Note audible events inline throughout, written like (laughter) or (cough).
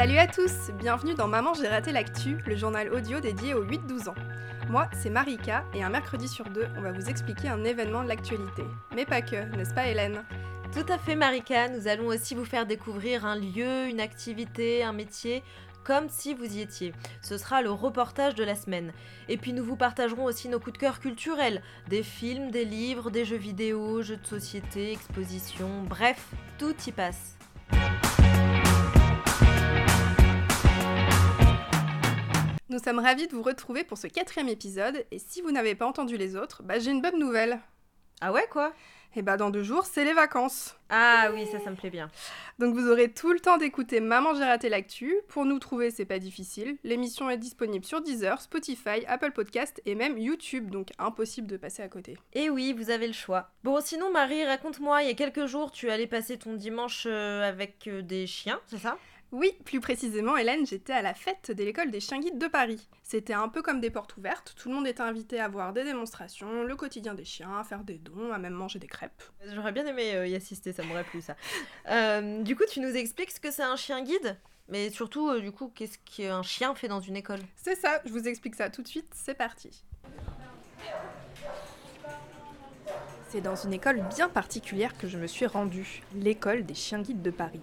Salut à tous, bienvenue dans Maman j'ai raté l'actu, le journal audio dédié aux 8-12 ans. Moi, c'est Marika et un mercredi sur deux, on va vous expliquer un événement de l'actualité. Mais pas que, n'est-ce pas Hélène? Tout à fait Marika, nous allons aussi vous faire découvrir un lieu, une activité, un métier comme si vous y étiez. Ce sera le reportage de la semaine. Et puis nous vous partagerons aussi nos coups de cœur culturels, des films, des livres, des jeux vidéo, jeux de société, expositions, bref, tout y passe. Nous sommes ravis de vous retrouver pour ce quatrième épisode, et si vous n'avez pas entendu les autres, bah j'ai une bonne nouvelle. Ah ouais quoi? Et bah dans deux jours, c'est les vacances. Ah oui, ça, ça me plaît bien. Donc vous aurez tout le temps d'écouter Maman j'ai raté l'actu. Pour nous trouver, c'est pas difficile. L'émission est disponible sur Deezer, Spotify, Apple Podcast et même YouTube, donc impossible de passer à côté. Et oui, vous avez le choix. Bon, sinon Marie, raconte-moi, il y a quelques jours, tu allais passer ton dimanche euh, avec euh, des chiens, c'est ça? Oui, plus précisément, Hélène, j'étais à la fête de l'école des chiens guides de Paris. C'était un peu comme des portes ouvertes, tout le monde était invité à voir des démonstrations, le quotidien des chiens, à faire des dons, à même manger des crêpes. J'aurais bien aimé euh, y assister, ça m'aurait plu ça. (laughs) Euh, du coup, tu nous expliques ce que c'est un chien guide mais surtout, euh, du coup, qu'est-ce qu'un chien fait dans une école? C'est ça, je vous explique ça tout de suite, c'est parti. C'est dans une école bien particulière que je me suis rendue, l'école des chiens guides de Paris.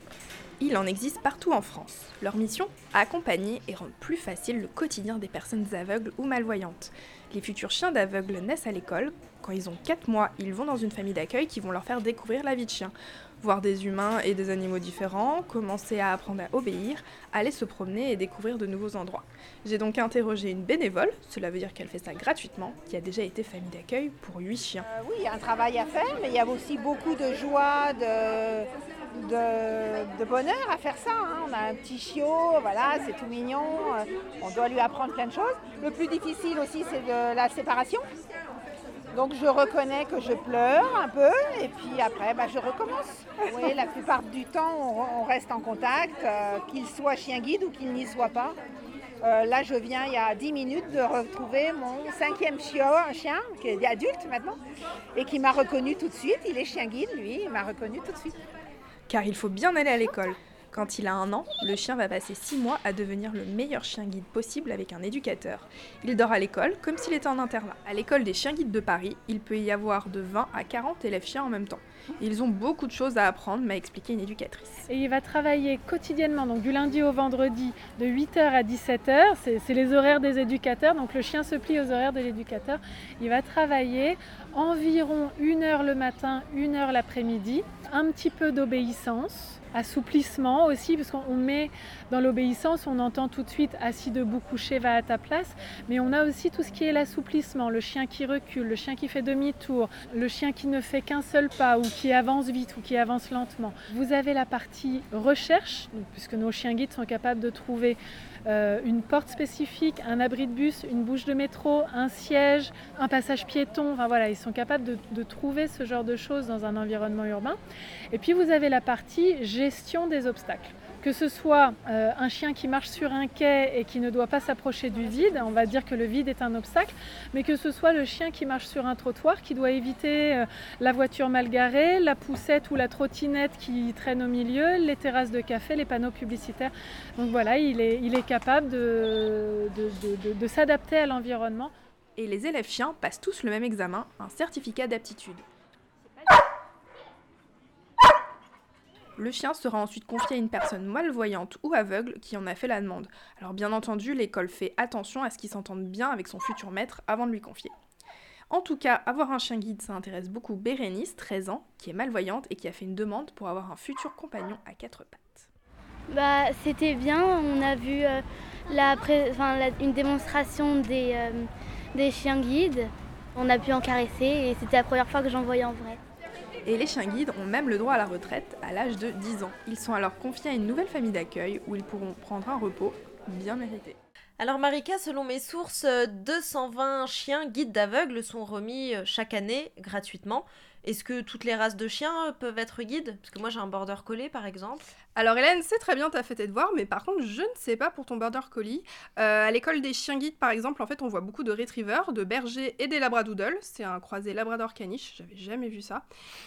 Il en existe partout en France. Leur mission Accompagner et rendre plus facile le quotidien des personnes aveugles ou malvoyantes. Les futurs chiens d'aveugles naissent à l'école. Quand ils ont 4 mois, ils vont dans une famille d'accueil qui vont leur faire découvrir la vie de chien. Voir des humains et des animaux différents, commencer à apprendre à obéir, aller se promener et découvrir de nouveaux endroits. J'ai donc interrogé une bénévole, cela veut dire qu'elle fait ça gratuitement, qui a déjà été famille d'accueil pour 8 chiens. Euh, oui, il y a un travail à faire, mais il y a aussi beaucoup de joie, de, de, bonheur à faire ça. hein. On a un petit chiot, voilà, c'est tout mignon. euh, On doit lui apprendre plein de choses. Le plus difficile aussi, c'est la séparation. Donc je reconnais que je pleure un peu et puis après bah, je recommence. La plupart du temps on, on reste en contact, euh, qu'il soit chien guide ou qu'il n'y soit pas. Euh, là je viens il y a 10 minutes de retrouver mon cinquième chiot, un chien qui est adulte maintenant et qui m'a reconnu tout de suite. Il est chien guide lui, il m'a reconnu tout de suite. Car il faut bien aller à l'école. Quand il a un an, le chien va passer 6 mois à devenir le meilleur chien guide possible avec un éducateur. Il dort à l'école comme s'il était en internat. À l'école des chiens guides de Paris, il peut y avoir de 20 à 40 élèves chiens en même temps. Ils ont beaucoup de choses à apprendre, m'a expliqué une éducatrice. Et il va travailler quotidiennement, donc du lundi au vendredi, de 8h à 17h. C'est les horaires des éducateurs, donc le chien se plie aux horaires de l'éducateur. Il va travailler environ une heure le matin, une heure l'après-midi, un petit peu d'obéissance, assouplissement aussi, parce qu'on met dans l'obéissance, on entend tout de suite assis debout, couché, va à ta place, mais on a aussi tout ce qui est l'assouplissement, le chien qui recule, le chien qui fait demi-tour, le chien qui ne fait qu'un seul pas qui avance vite ou qui avance lentement. Vous avez la partie recherche, puisque nos chiens guides sont capables de trouver euh, une porte spécifique, un abri de bus, une bouche de métro, un siège, un passage piéton. Enfin voilà, ils sont capables de trouver ce genre de choses dans un environnement urbain. Et puis vous avez la partie gestion des obstacles. Que ce soit euh, un chien qui marche sur un quai et qui ne doit pas s'approcher du vide, on va dire que le vide est un obstacle, mais que ce soit le chien qui marche sur un trottoir, qui doit éviter euh, la voiture mal garée, la poussette ou la trottinette qui traîne au milieu, les terrasses de café, les panneaux publicitaires. Donc voilà, il est, capable de s'adapter à l'environnement. Et les élèves chiens passent tous le même examen, un certificat d'aptitude. Le chien sera ensuite confié à une personne malvoyante ou aveugle qui en a fait la demande. Alors bien entendu, l'école fait attention à ce qu'il s'entende bien avec son futur maître avant de lui confier. En tout cas, avoir un chien guide, ça intéresse beaucoup Bérénice, 13 ans, qui est malvoyante et qui a fait une demande pour avoir un futur compagnon à quatre pattes. Bah, c'était bien. On a vu euh, une démonstration euh, des chiens guides. On a pu en caresser et c'était la première fois que j'en voyais en vrai. Et les chiens guides ont même le droit à la retraite à l'âge de 10 ans. Ils sont alors confiés à une nouvelle famille d'accueil où ils pourront prendre un repos bien mérité. Alors Marika, selon mes sources, euh, 220 chiens guides d'aveugles sont remis euh, chaque année gratuitement. Est-ce que toutes les races de chiens euh, peuvent être guides? Parce que moi j'ai un border collie par exemple. Alors Hélène, c'est très bien, t'as fait tes devoirs, mais par contre, je ne sais pas pour ton border collie. Euh, à l'école des chiens guides, par exemple, en fait, on voit beaucoup de retrievers, de bergers et des labradoodles. C'est un croisé labrador caniche, j'avais jamais vu ça.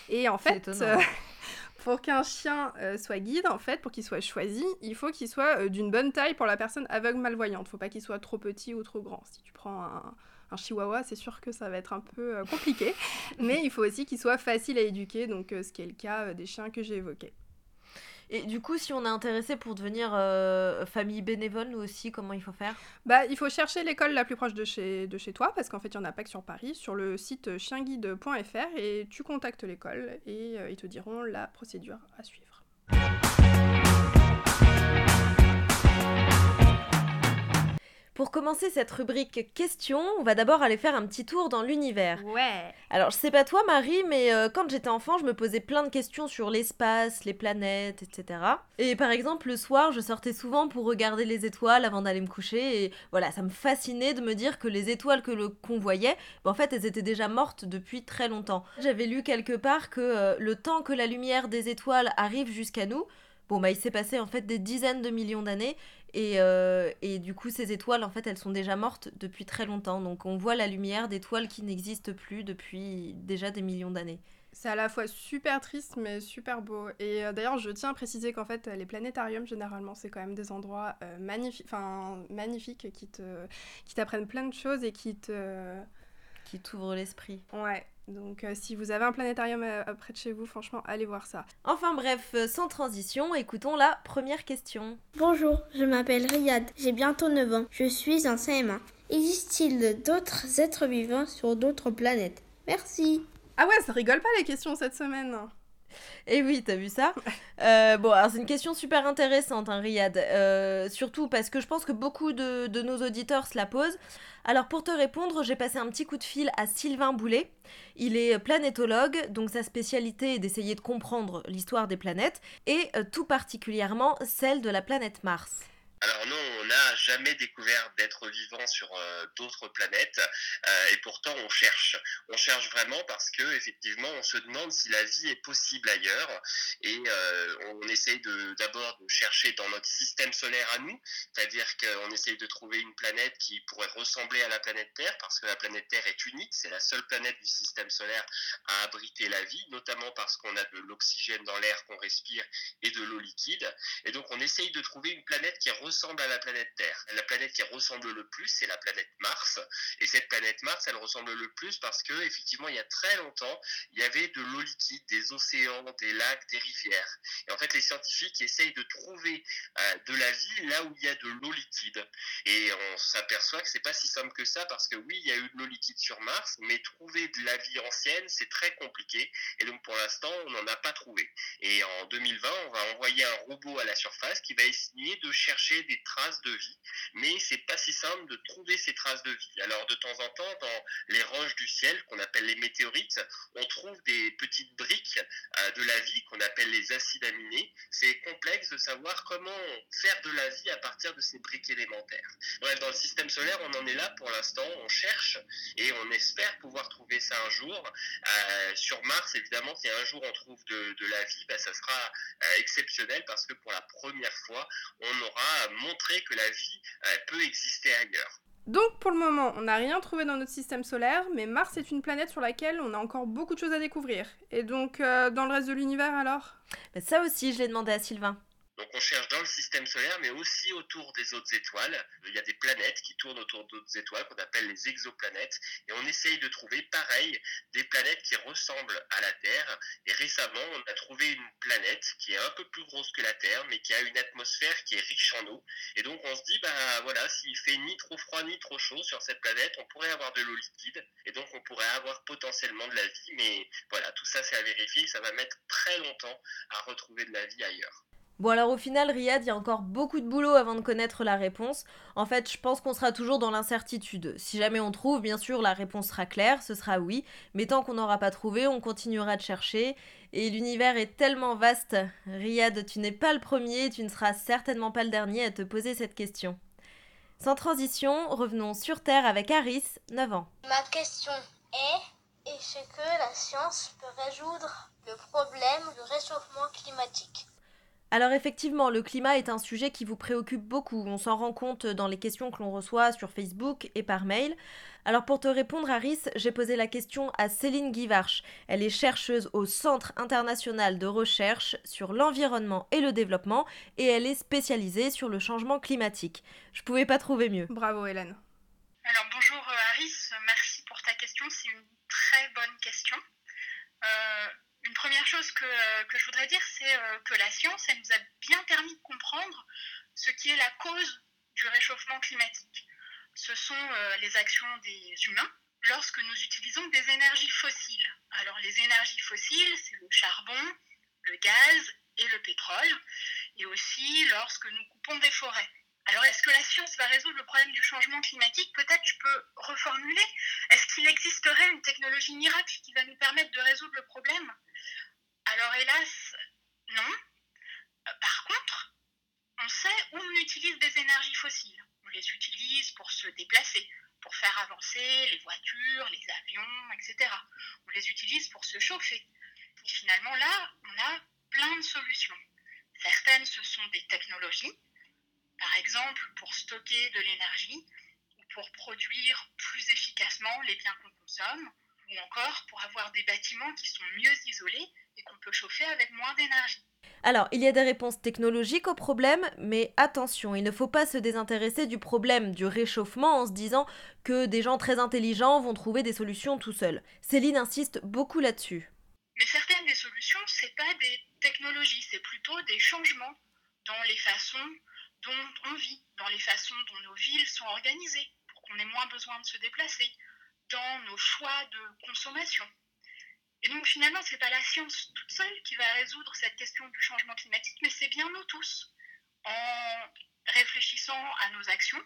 Et en fait, euh, (laughs) Pour qu'un chien euh, soit guide, en fait, pour qu'il soit choisi, il faut qu'il soit d'une bonne taille pour la personne aveugle malvoyante. Faut pas qu'il soit trop petit ou trop grand. Si tu prends un, un chihuahua, c'est sûr que ça va être un peu euh, compliqué. (laughs) Mais il faut aussi qu'il soit facile à éduquer, donc ce qui est le cas des chiens que j'ai évoqués. Et du coup, si on est intéressé pour devenir euh, famille bénévole, nous aussi, comment il faut faire? Bah, il faut chercher l'école la plus proche de chez, de chez toi, parce qu'en fait, il n'y en a pas que sur Paris, sur le site chienguide.fr, et tu contactes l'école, et euh, ils te diront la procédure à suivre. Pour commencer cette rubrique questions, on va d'abord aller faire un petit tour dans l'univers. Ouais. Alors, je sais pas toi, Marie, mais euh, quand j'étais enfant, je me posais plein de questions sur l'espace, les planètes, etc. Et par exemple, le soir, je sortais souvent pour regarder les étoiles avant d'aller me coucher. Et voilà, ça me fascinait de me dire que les étoiles que qu'on voyait, ben, en fait, elles étaient déjà mortes depuis très longtemps. J'avais lu quelque part que euh, le temps que la lumière des étoiles arrive jusqu'à nous, Bon, bah, il s'est passé en fait des dizaines de millions d'années et, euh, et, du coup, ces étoiles, en fait, elles sont déjà mortes depuis très longtemps. Donc, on voit la lumière d'étoiles qui n'existent plus depuis déjà des millions d'années. C'est à la fois super triste, mais super beau. Et euh, d'ailleurs, je tiens à préciser qu'en fait, les planétariums, généralement, c'est quand même des endroits euh, magnifiques, qui te, qui t'apprennent plein de choses et qui te... Qui t'ouvrent l'esprit. Ouais, donc euh, si vous avez un planétarium euh, près de chez vous, franchement, allez voir ça. Enfin bref, euh, sans transition, écoutons la première question. Bonjour, je m'appelle Riyad, j'ai bientôt 9 ans, je suis un CM1. Existe-t-il d'autres êtres vivants sur d'autres planètes? Merci. Ah ouais, ça rigole pas les questions cette semaine. Eh oui, t'as vu ça euh, Bon, alors c'est une question super intéressante, hein, Riyad. Euh, surtout parce que je pense que beaucoup de, de, nos auditeurs se la posent. Alors pour te répondre, j'ai passé un petit coup de fil à Sylvain Boulet. Il est planétologue, donc sa spécialité est d'essayer de comprendre l'histoire des planètes, et euh, tout particulièrement celle de la planète Mars. Alors non, on n'a jamais découvert d'êtres vivants sur euh, d'autres planètes euh, et pourtant on cherche. On cherche vraiment parce que effectivement on se demande si la vie est possible ailleurs et euh, on essaye d'abord de, chercher dans notre système solaire à nous, c'est-à-dire qu'on essaye de trouver une planète qui pourrait ressembler à la planète Terre parce que la planète Terre est unique, c'est la seule planète du système solaire à abriter la vie, notamment parce qu'on a de l'oxygène dans l'air qu'on respire et de l'eau liquide. Et donc on essaye de trouver une planète qui ressemble ressemble à la planète Terre. La planète qui ressemble le plus, c'est la planète Mars. Et cette planète Mars, elle ressemble le plus parce que, effectivement, il y a très longtemps, il y avait de l'eau liquide, des océans, des lacs, des rivières. Et en fait, les scientifiques essayent de trouver euh, de la vie là où il y a de l'eau liquide. Et on s'aperçoit que c'est pas si simple que ça parce que oui, il y a eu de l'eau liquide sur Mars, mais trouver de la vie ancienne, c'est très compliqué. Et donc, pour l'instant, on n'en a pas trouvé. Et en 2020, on va envoyer un robot à la surface qui va essayer de chercher des traces de vie, mais c'est pas si simple de trouver ces traces de vie. Alors de temps en temps, dans les roches du ciel qu'on appelle les météorites, on trouve des petites briques euh, de la vie qu'on appelle les acides aminés. C'est complexe de savoir comment faire de la vie à partir de ces briques élémentaires. Bref, dans le système solaire, on en est là pour l'instant, on cherche et on espère pouvoir trouver ça un jour. Euh, sur Mars, évidemment, si un jour on trouve de, la vie, bah, ça sera euh, exceptionnel parce que pour la première fois, on aura montrer que la vie euh, peut exister ailleurs. Donc pour le moment, on n'a rien trouvé dans notre système solaire, mais Mars est une planète sur laquelle on a encore beaucoup de choses à découvrir. Et donc euh, dans le reste de l'univers alors? Ça aussi, je l'ai demandé à Sylvain. Donc on cherche dans le système solaire, mais aussi autour des autres étoiles. Il y a des planètes qui tournent autour d'autres étoiles qu'on appelle les exoplanètes. Et on essaye de trouver, pareil, des planètes qui ressemblent à la Terre. Et récemment, on a trouvé une planète qui est un peu plus grosse que la Terre, mais qui a une atmosphère qui est riche en eau. Et donc on se dit, bah voilà, s'il fait ni trop froid ni trop chaud sur cette planète, on pourrait avoir de l'eau liquide. Et donc on pourrait avoir potentiellement de la vie. Mais voilà, tout ça c'est à vérifier. Ça va mettre très longtemps à retrouver de la vie ailleurs. Bon alors au final, Riyad, il y a encore beaucoup de boulot avant de connaître la réponse. En fait, je pense qu'on sera toujours dans l'incertitude. Si jamais on trouve, bien sûr, la réponse sera claire, ce sera oui. Mais tant qu'on n'aura pas trouvé, on continuera de chercher. Et l'univers est tellement vaste. Riyad, tu n'es pas le premier, tu ne seras certainement pas le dernier à te poser cette question. Sans transition, revenons sur Terre avec Aris, 9 ans. Ma question est, est-ce que la science peut résoudre le problème du réchauffement climatique? Alors effectivement, le climat est un sujet qui vous préoccupe beaucoup. On s'en rend compte dans les questions que l'on reçoit sur Facebook et par mail. Alors pour te répondre, Aris, j'ai posé la question à Céline Guivarch. Elle est chercheuse au Centre international de recherche sur l'environnement et le développement et elle est spécialisée sur le changement climatique. Je pouvais pas trouver mieux. Bravo Hélène. Alors bonjour Aris, merci pour ta question. C'est une très bonne question. Euh, une première chose que, euh, que je voudrais dire, c'est euh, que la science, elle nous a bien permis de comprendre ce qui est la cause du réchauffement climatique. Ce sont euh, les actions des humains lorsque nous utilisons des énergies fossiles. Alors les énergies fossiles, c'est le charbon, le gaz et le pétrole, et aussi lorsque nous coupons des forêts. Alors, est-ce que la science va résoudre le problème du changement climatique? Peut-être je peux reformuler. Est-ce qu'il existerait une technologie miracle qui va nous permettre de résoudre le problème? Alors, hélas, non. Euh, par contre, on sait où on utilise des énergies fossiles. On les utilise pour se déplacer, pour faire avancer les voitures, les avions, etc. On les utilise pour se chauffer. Et finalement, là, on a plein de solutions. Certaines, ce sont des technologies par exemple pour stocker de l'énergie ou pour produire plus efficacement les biens qu'on consomme, ou encore pour avoir des bâtiments qui sont mieux isolés et qu'on peut chauffer avec moins d'énergie. Alors, il y a des réponses technologiques au problème, mais attention, il ne faut pas se désintéresser du problème du réchauffement en se disant que des gens très intelligents vont trouver des solutions tout seuls. Céline insiste beaucoup là-dessus. Mais certaines des solutions, c'est pas des technologies, c'est plutôt des changements dans les façons dont on vit, dans les façons dont nos villes sont organisées, pour qu'on ait moins besoin de se déplacer, dans nos choix de consommation. Et donc finalement, ce n'est pas la science toute seule qui va résoudre cette question du changement climatique, mais c'est bien nous tous, en réfléchissant à nos actions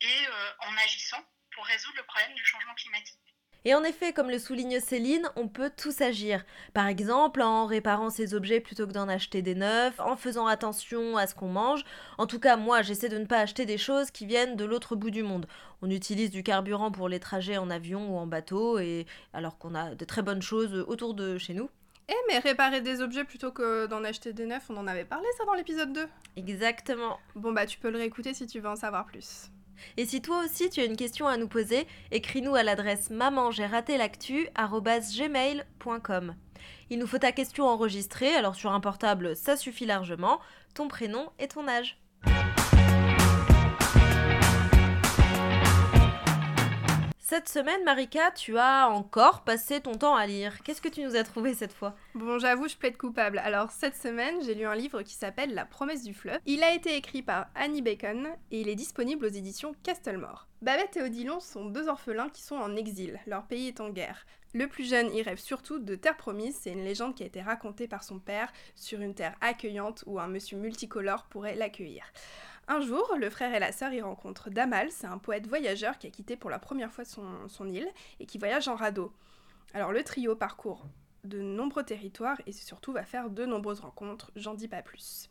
et euh, en agissant pour résoudre le problème du changement climatique. Et en effet, comme le souligne Céline, on peut tous agir. Par exemple, en réparant ses objets plutôt que d'en acheter des neufs, en faisant attention à ce qu'on mange. En tout cas, moi, j'essaie de ne pas acheter des choses qui viennent de l'autre bout du monde. On utilise du carburant pour les trajets en avion ou en bateau, et alors qu'on a de très bonnes choses autour de chez nous. Eh mais réparer des objets plutôt que d'en acheter des neufs, on en avait parlé ça dans l'épisode 2. Exactement. Bon bah tu peux le réécouter si tu veux en savoir plus. Et si toi aussi tu as une question à nous poser, écris-nous à l'adresse maman. Il nous faut ta question enregistrée, alors sur un portable ça suffit largement, ton prénom et ton âge. Cette semaine, Marika, tu as encore passé ton temps à lire. Qu'est-ce que tu nous as trouvé cette fois? Bon, j'avoue, je plaide coupable. Alors, cette semaine, j'ai lu un livre qui s'appelle La promesse du fleuve. Il a été écrit par Annie Bacon et il est disponible aux éditions Castlemore. Babette et Odilon sont deux orphelins qui sont en exil. Leur pays est en guerre. Le plus jeune y rêve surtout de Terre Promise, c'est une légende qui a été racontée par son père sur une terre accueillante où un monsieur multicolore pourrait l'accueillir. Un jour, le frère et la sœur y rencontrent Damal, c'est un poète voyageur qui a quitté pour la première fois son, son île et qui voyage en radeau. Alors le trio parcourt de nombreux territoires et surtout va faire de nombreuses rencontres, j'en dis pas plus.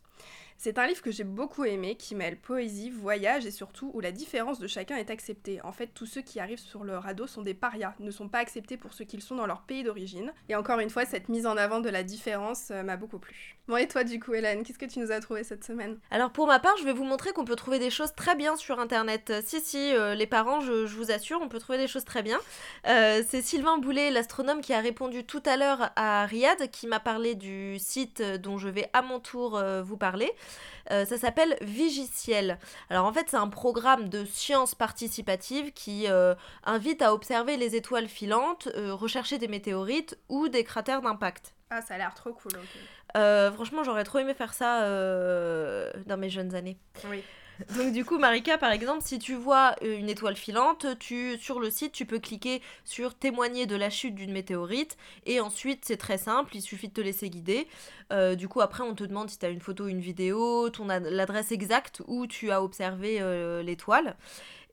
C'est un livre que j'ai beaucoup aimé, qui mêle poésie, voyage et surtout où la différence de chacun est acceptée. En fait, tous ceux qui arrivent sur le radeau sont des parias, ne sont pas acceptés pour ce qu'ils sont dans leur pays d'origine. Et encore une fois, cette mise en avant de la différence euh, m'a beaucoup plu. Bon, et toi du coup, Hélène, qu'est-ce que tu nous as trouvé cette semaine? Alors pour ma part, je vais vous montrer qu'on peut trouver des choses très bien sur Internet. Euh, si, si, euh, les parents, je, vous assure, on peut trouver des choses très bien. C'est Sylvain Boulet, l'astronome, qui a répondu tout à l'heure à Riyad, qui m'a parlé du site dont je vais à mon tour vous parler. Euh, ça s'appelle Vigiciel. Alors en fait, c'est un programme de science participative qui euh, invite à observer les étoiles filantes, euh, rechercher des météorites ou des cratères d'impact. Ah, ça a l'air trop cool, franchement, j'aurais trop aimé faire ça dans mes jeunes années. Oui. Donc du coup, Marika, par exemple, si tu vois euh, une étoile filante, tu, sur le site, tu peux cliquer sur témoigner de la chute d'une météorite. Et ensuite, c'est très simple, il suffit de te laisser guider. Euh, du coup, après, on te demande si tu as une photo, une vidéo, ton l'adresse exacte où tu as observé euh, l'étoile.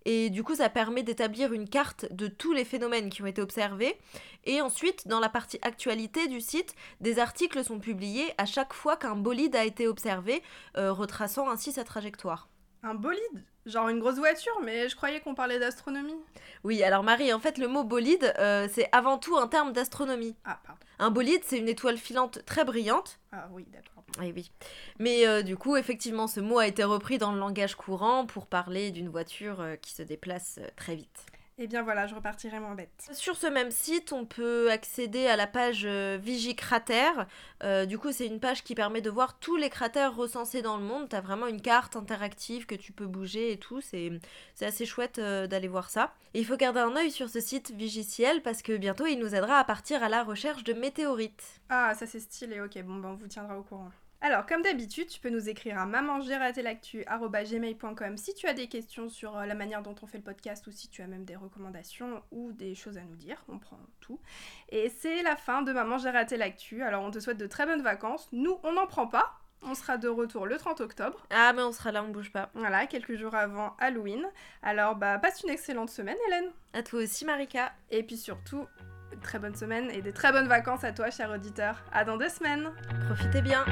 Et du coup, ça permet d'établir une carte de tous les phénomènes qui ont été observés. Et ensuite, dans la partie actualité du site, des articles sont publiés à chaque fois qu'un bolide a été observé, retraçant ainsi sa trajectoire. Un bolide Genre une grosse voiture, mais je croyais qu'on parlait d'astronomie. Oui, alors Marie, en fait, le mot bolide, euh, c'est avant tout un terme d'astronomie. Ah, pardon. Un bolide, c'est une étoile filante très brillante. Ah oui, d'accord. Oui, oui. Mais euh, du coup, effectivement, ce mot a été repris dans le langage courant pour parler d'une voiture euh, qui se déplace très vite. Et Eh bien voilà, je repartirai moins bête. Sur ce même site, on peut accéder à la page euh, Vigicratère. Euh, du coup, c'est une page qui permet de voir tous les cratères recensés dans le monde. T'as vraiment une carte interactive que tu peux bouger et tout. C'est c'est assez chouette euh, d'aller voir ça. Et il faut garder un œil sur ce site Vigiciel parce que bientôt, il nous aidera à partir à la recherche de météorites. Ah, ça c'est stylé, ok, bon ben on vous tiendra au courant. Alors, comme d'habitude, tu peux nous écrire à maman-j'ai-raté-l'actu@gmail.com si tu as des questions sur euh, la manière dont on fait le podcast ou si tu as même des recommandations ou des choses à nous dire. On prend tout. Et c'est la fin de Maman j'ai raté l'actu. Alors, on te souhaite de très bonnes vacances. Nous, on n'en prend pas. On sera de retour le 30 octobre. Ah, mais on sera là, on bouge pas. Voilà, quelques jours avant Halloween. Alors, bah, passe une excellente semaine, Hélène. À toi aussi, Marika. Et puis surtout, très bonne semaine et des très bonnes vacances à toi, cher auditeur. À dans deux semaines. Profitez bien.